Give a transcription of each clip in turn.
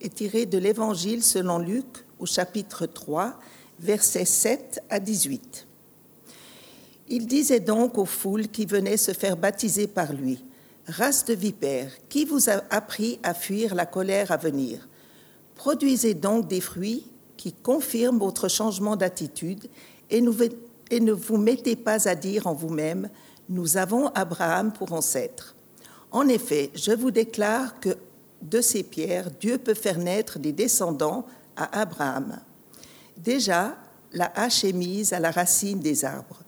est tiré de l'Évangile selon Luc au chapitre 3, versets 7 à 18. Il disait donc aux foules qui venaient se faire baptiser par lui, Race de vipères, qui vous a appris à fuir la colère à venir? Produisez donc des fruits qui confirment votre changement d'attitude et, ne vous mettez pas à dire en vous-même, Nous avons Abraham pour ancêtre. En effet, je vous déclare que de ces pierres, Dieu peut faire naître des descendants à Abraham. Déjà, la hache est mise à la racine des arbres.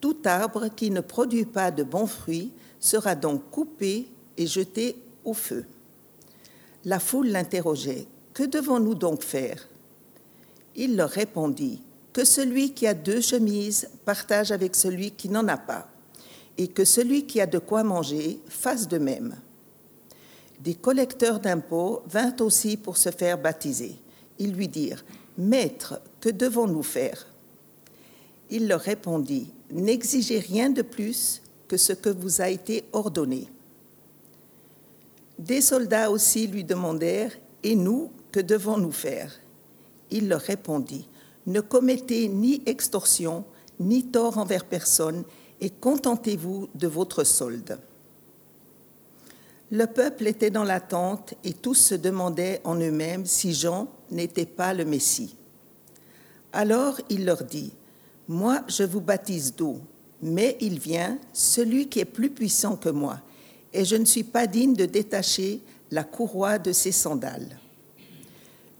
Tout arbre qui ne produit pas de bons fruits sera donc coupé et jeté au feu. La foule l'interrogeait. Que devons-nous donc faire? Il leur répondit que celui qui a deux chemises partage avec celui qui n'en a pas, et que celui qui a de quoi manger fasse de même des collecteurs d'impôts vinrent aussi pour se faire baptiser. Ils lui dirent, Maître, que devons-nous faire? Il leur répondit, N'exigez rien de plus que ce que vous a été ordonné. Des soldats aussi lui demandèrent, Et nous, que devons-nous faire? Il leur répondit, Ne commettez ni extorsion, ni tort envers personne, et contentez-vous de votre solde. Le peuple était dans l'attente et tous se demandaient en eux-mêmes si Jean n'était pas le Messie. Alors il leur dit, Moi je vous baptise d'eau, mais il vient celui qui est plus puissant que moi, et je ne suis pas digne de détacher la courroie de ses sandales.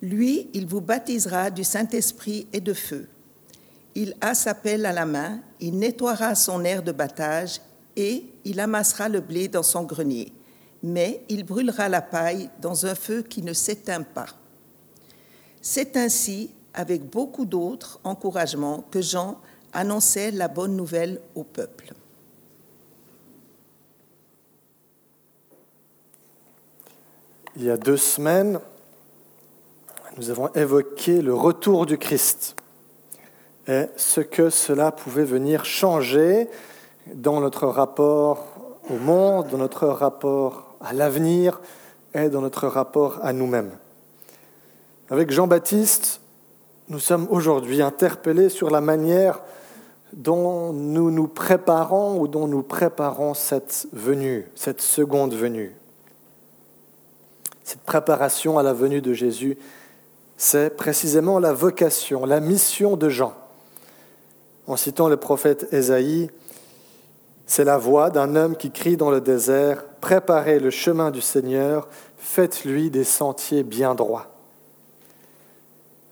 Lui, il vous baptisera du Saint-Esprit et de feu. Il a sa pelle à la main, il nettoiera son air de battage et il amassera le blé dans son grenier mais il brûlera la paille dans un feu qui ne s'éteint pas. C'est ainsi, avec beaucoup d'autres encouragements, que Jean annonçait la bonne nouvelle au peuple. Il y a deux semaines, nous avons évoqué le retour du Christ et ce que cela pouvait venir changer dans notre rapport au monde, dans notre rapport à l'avenir et dans notre rapport à nous-mêmes. Avec Jean-Baptiste, nous sommes aujourd'hui interpellés sur la manière dont nous nous préparons ou dont nous préparons cette venue, cette seconde venue. Cette préparation à la venue de Jésus, c'est précisément la vocation, la mission de Jean. En citant le prophète Ésaïe, c'est la voix d'un homme qui crie dans le désert, Préparez le chemin du Seigneur, faites-lui des sentiers bien droits.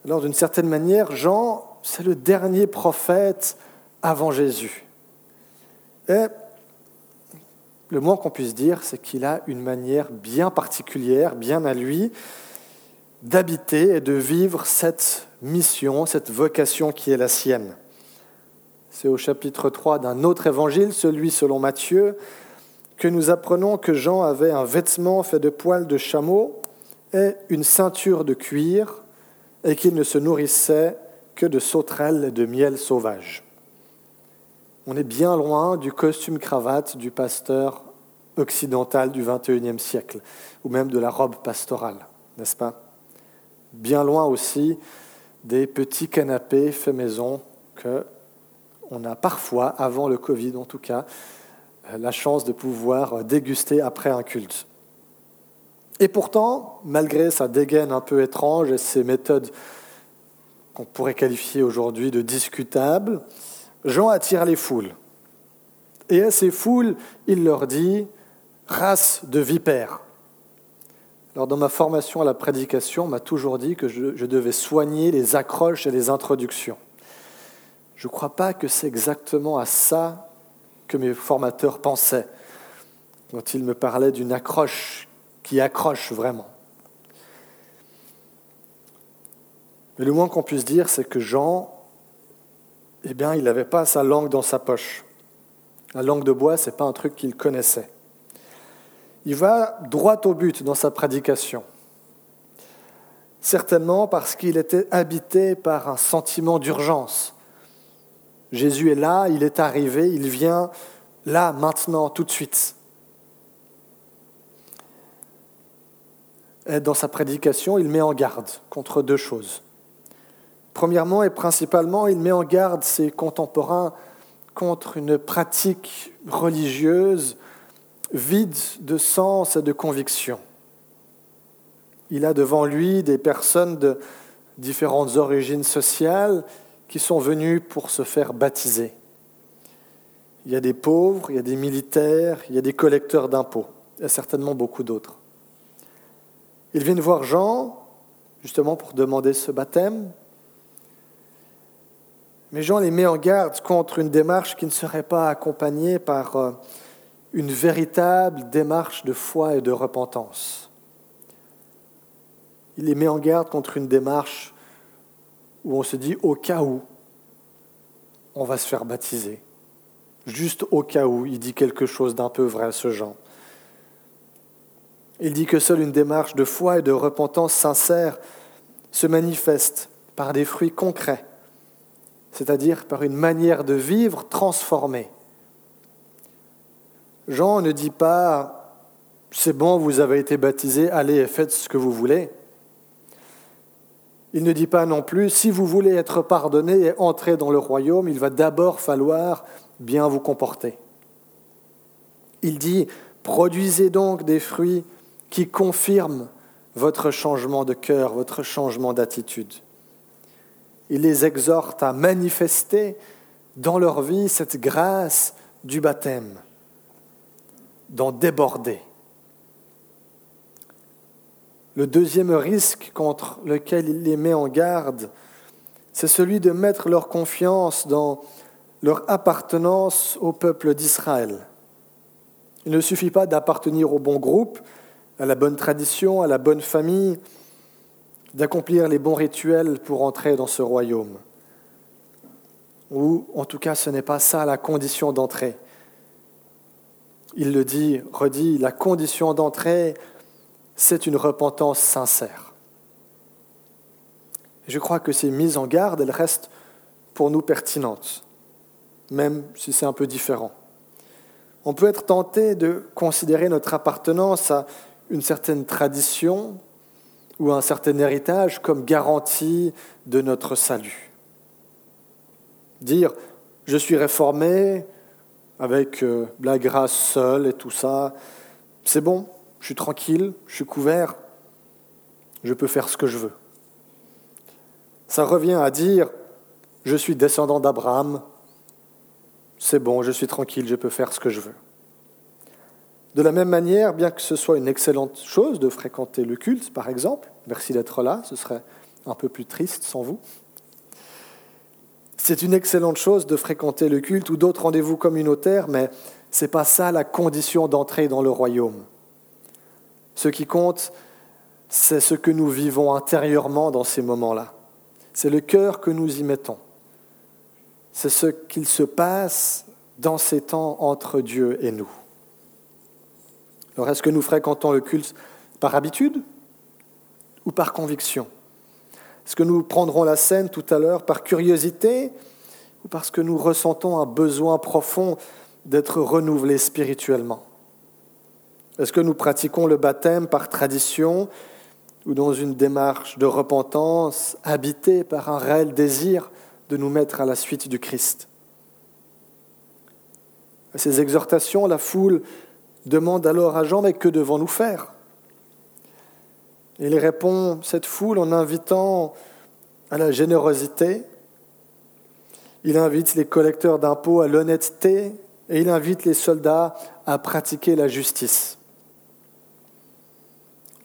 Alors d'une certaine manière, Jean, c'est le dernier prophète avant Jésus. Et le moins qu'on puisse dire, c'est qu'il a une manière bien particulière, bien à lui, d'habiter et de vivre cette mission, cette vocation qui est la sienne. C'est au chapitre 3 d'un autre évangile, celui selon Matthieu, que nous apprenons que Jean avait un vêtement fait de poils de chameau et une ceinture de cuir, et qu'il ne se nourrissait que de sauterelles et de miel sauvage. On est bien loin du costume-cravate du pasteur occidental du XXIe siècle, ou même de la robe pastorale, n'est-ce pas? Bien loin aussi des petits canapés faits maison que on a parfois, avant le Covid en tout cas, la chance de pouvoir déguster après un culte. Et pourtant, malgré sa dégaine un peu étrange et ses méthodes qu'on pourrait qualifier aujourd'hui de discutables, Jean attire les foules. Et à ces foules, il leur dit race de vipères. Alors, dans ma formation à la prédication, on m'a toujours dit que je devais soigner les accroches et les introductions. Je ne crois pas que c'est exactement à ça que mes formateurs pensaient quand ils me parlaient d'une accroche qui accroche vraiment. Mais le moins qu'on puisse dire, c'est que Jean, eh bien, il n'avait pas sa langue dans sa poche. La langue de bois, ce n'est pas un truc qu'il connaissait. Il va droit au but dans sa prédication. Certainement parce qu'il était habité par un sentiment d'urgence. Jésus est là, il est arrivé, il vient là, maintenant, tout de suite. Et dans sa prédication, il met en garde contre deux choses. Premièrement et principalement, il met en garde ses contemporains contre une pratique religieuse vide de sens et de conviction. Il a devant lui des personnes de différentes origines sociales qui sont venues pour se faire baptiser. Il y a des pauvres, il y a des militaires, il y a des collecteurs d'impôts, et certainement beaucoup d'autres. Ils viennent voir Jean, justement pour demander ce baptême, mais Jean les met en garde contre une démarche qui ne serait pas accompagnée par euh, une véritable démarche de foi et de repentance. Il les met en garde contre une démarche où on se dit au cas où on va se faire baptiser. Juste au cas où il dit quelque chose d'un peu vrai, ce Jean. Il dit que seule une démarche de foi et de repentance sincère se manifeste par des fruits concrets c'est-à-dire par une manière de vivre transformée. Jean ne dit pas c'est bon, vous avez été baptisé, allez et faites ce que vous voulez. Il ne dit pas non plus si vous voulez être pardonné et entrer dans le royaume, il va d'abord falloir bien vous comporter. Il dit produisez donc des fruits qui confirment votre changement de cœur, votre changement d'attitude. Il les exhorte à manifester dans leur vie cette grâce du baptême, d'en déborder. Le deuxième risque contre lequel il les met en garde, c'est celui de mettre leur confiance dans leur appartenance au peuple d'Israël. Il ne suffit pas d'appartenir au bon groupe, à la bonne tradition, à la bonne famille, d'accomplir les bons rituels pour entrer dans ce royaume. Ou en tout cas, ce n'est pas ça la condition d'entrée. Il le dit, redit, la condition d'entrée, c'est une repentance sincère. Je crois que ces mises en garde, elles restent pour nous pertinentes, même si c'est un peu différent. On peut être tenté de considérer notre appartenance à une certaine tradition, ou un certain héritage comme garantie de notre salut. Dire je suis réformé avec euh, la grâce seule et tout ça, c'est bon, je suis tranquille, je suis couvert, je peux faire ce que je veux. Ça revient à dire je suis descendant d'Abraham, c'est bon, je suis tranquille, je peux faire ce que je veux. De la même manière, bien que ce soit une excellente chose de fréquenter le culte, par exemple, merci d'être là, ce serait un peu plus triste sans vous. C'est une excellente chose de fréquenter le culte ou d'autres rendez-vous communautaires, mais ce n'est pas ça la condition d'entrer dans le royaume. Ce qui compte, c'est ce que nous vivons intérieurement dans ces moments-là. C'est le cœur que nous y mettons. C'est ce qu'il se passe dans ces temps entre Dieu et nous. Alors est-ce que nous fréquentons le culte par habitude ou par conviction? Est-ce que nous prendrons la scène tout à l'heure par curiosité ou parce que nous ressentons un besoin profond d'être renouvelés spirituellement? Est-ce que nous pratiquons le baptême par tradition ou dans une démarche de repentance habitée par un réel désir de nous mettre à la suite du Christ? À ces exhortations, la foule demande alors à Jean, mais que devons-nous faire? Il répond, cette foule, en invitant à la générosité, il invite les collecteurs d'impôts à l'honnêteté et il invite les soldats à pratiquer la justice.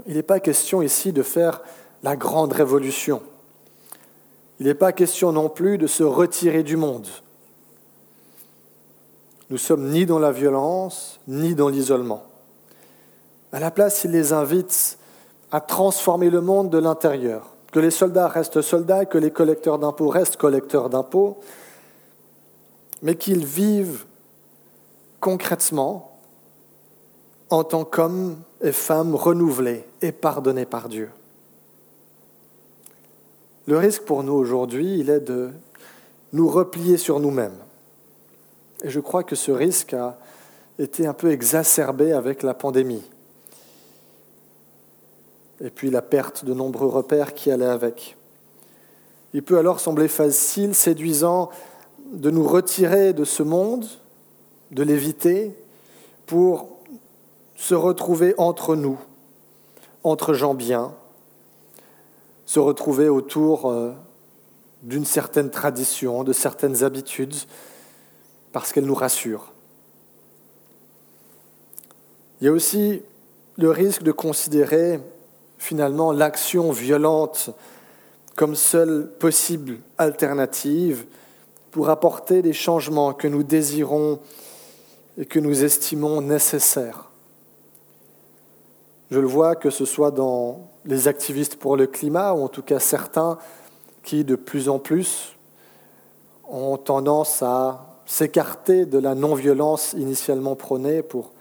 Il n'est pas question ici de faire la grande révolution. Il n'est pas question non plus de se retirer du monde. Nous sommes ni dans la violence, ni dans l'isolement. À la place, il les invite à transformer le monde de l'intérieur, que les soldats restent soldats, que les collecteurs d'impôts restent collecteurs d'impôts, mais qu'ils vivent concrètement en tant qu'hommes femmes renouvelés et pardonnés par Dieu. Le risque pour nous aujourd'hui, il est de nous replier sur nous-mêmes. Et je crois que ce risque a été un peu exacerbé avec la pandémie. Et puis la perte de nombreux repères qui allaient avec. Il peut alors sembler facile, séduisant, de nous retirer de ce monde, de l'éviter, pour se retrouver entre nous, entre gens bien, se retrouver autour euh, d'une certaine tradition, de certaines habitudes, parce qu'elles nous rassurent. Il y a aussi le risque de considérer finalement l'action violente comme seule possible alternative pour apporter les changements que nous désirons et que nous estimons nécessaires. Je le vois que ce soit dans les activistes pour le climat, ou en tout cas certains qui de plus en plus ont tendance à s'écarter de la non-violence initialement prônée pour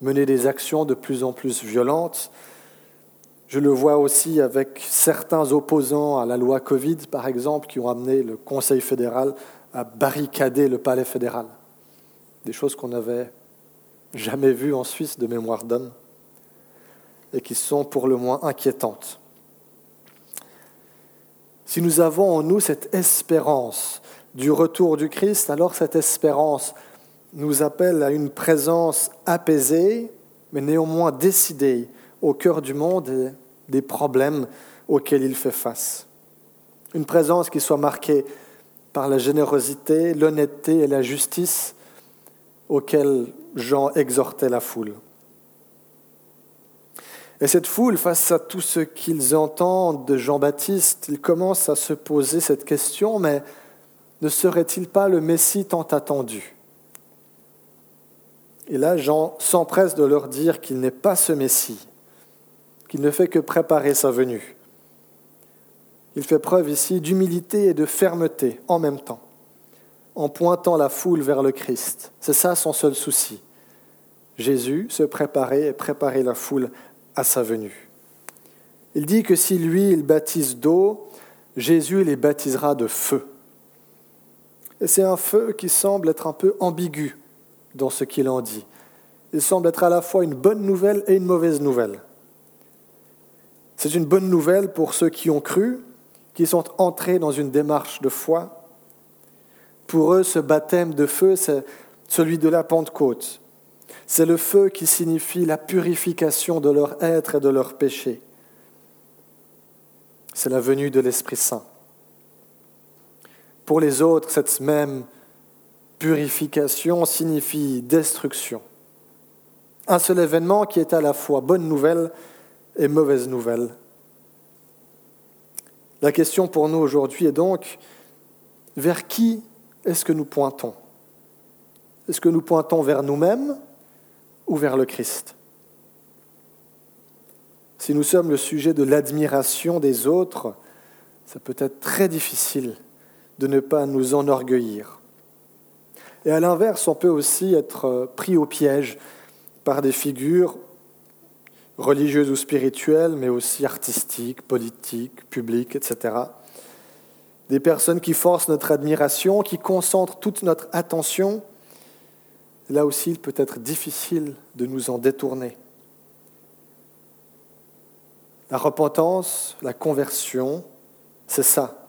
mener des actions de plus en plus violentes. Je le vois aussi avec certains opposants à la loi Covid, par exemple, qui ont amené le Conseil fédéral à barricader le palais fédéral. Des choses qu'on n'avait jamais vues en Suisse de mémoire d'homme et qui sont pour le moins inquiétantes. Si nous avons en nous cette espérance du retour du Christ, alors cette espérance nous appelle à une présence apaisée, mais néanmoins décidée au cœur du monde et des problèmes auxquels il fait face. Une présence qui soit marquée par la générosité, l'honnêteté et la justice auxquelles Jean exhortait la foule. Et cette foule, face à tout ce qu'ils entendent de Jean-Baptiste, ils commencent à se poser cette question, mais ne serait-il pas le Messie tant attendu? Et là, Jean s'empresse de leur dire qu'il n'est pas ce Messie, qu'il ne fait que préparer sa venue. Il fait preuve ici d'humilité et de fermeté en même temps, en pointant la foule vers le Christ. C'est ça son seul souci. Jésus se préparer et préparer la foule à sa venue. Il dit que si lui, il baptise d'eau, Jésus les baptisera de feu. Et c'est un feu qui semble être un peu ambigu dans ce qu'il en dit. Il semble être à la fois une bonne nouvelle et une mauvaise nouvelle. C'est une bonne nouvelle pour ceux qui ont cru, qui sont entrés dans une démarche de foi. Pour eux, ce baptême de feu, c'est celui de la Pentecôte. C'est le feu qui signifie la purification de leur être et de leur péché. C'est la venue de l'Esprit Saint. Pour les autres, cette même purification signifie destruction. Un seul événement qui est à la fois bonne nouvelle et mauvaise nouvelle. La question pour nous aujourd'hui est donc, vers qui est-ce que nous pointons? Est-ce que nous pointons vers nous-mêmes vers le Christ Si nous sommes le sujet de l'admiration des autres, ça peut être très difficile de ne pas nous enorgueillir. Et à l'inverse, on peut aussi être pris au piège par des figures religieuses ou spirituelles, mais aussi artistiques, politiques, publiques, etc. Des personnes qui forcent notre admiration, qui concentrent toute notre attention. Là aussi, il peut être difficile de nous en détourner. La repentance, la conversion, c'est ça.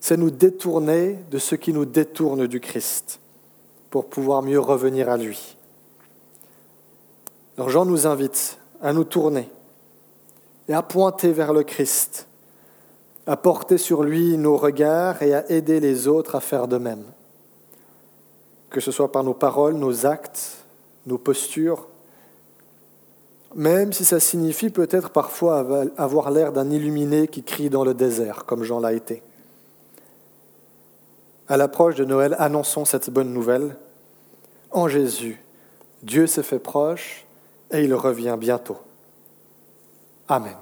C'est nous détourner de ce qui nous détourne du Christ pour pouvoir mieux revenir à lui. Alors Jean nous invite à nous tourner et à pointer vers le Christ, à porter sur lui nos regards et à aider les autres à faire de même. Que ce soit par nos paroles, nos actes, nos postures, même si ça signifie peut-être parfois avoir l'air d'un illuminé qui crie dans le désert, comme Jean l'a été. À l'approche de Noël, annonçons cette bonne nouvelle. En Jésus, Dieu s'est fait proche et il revient bientôt. Amen.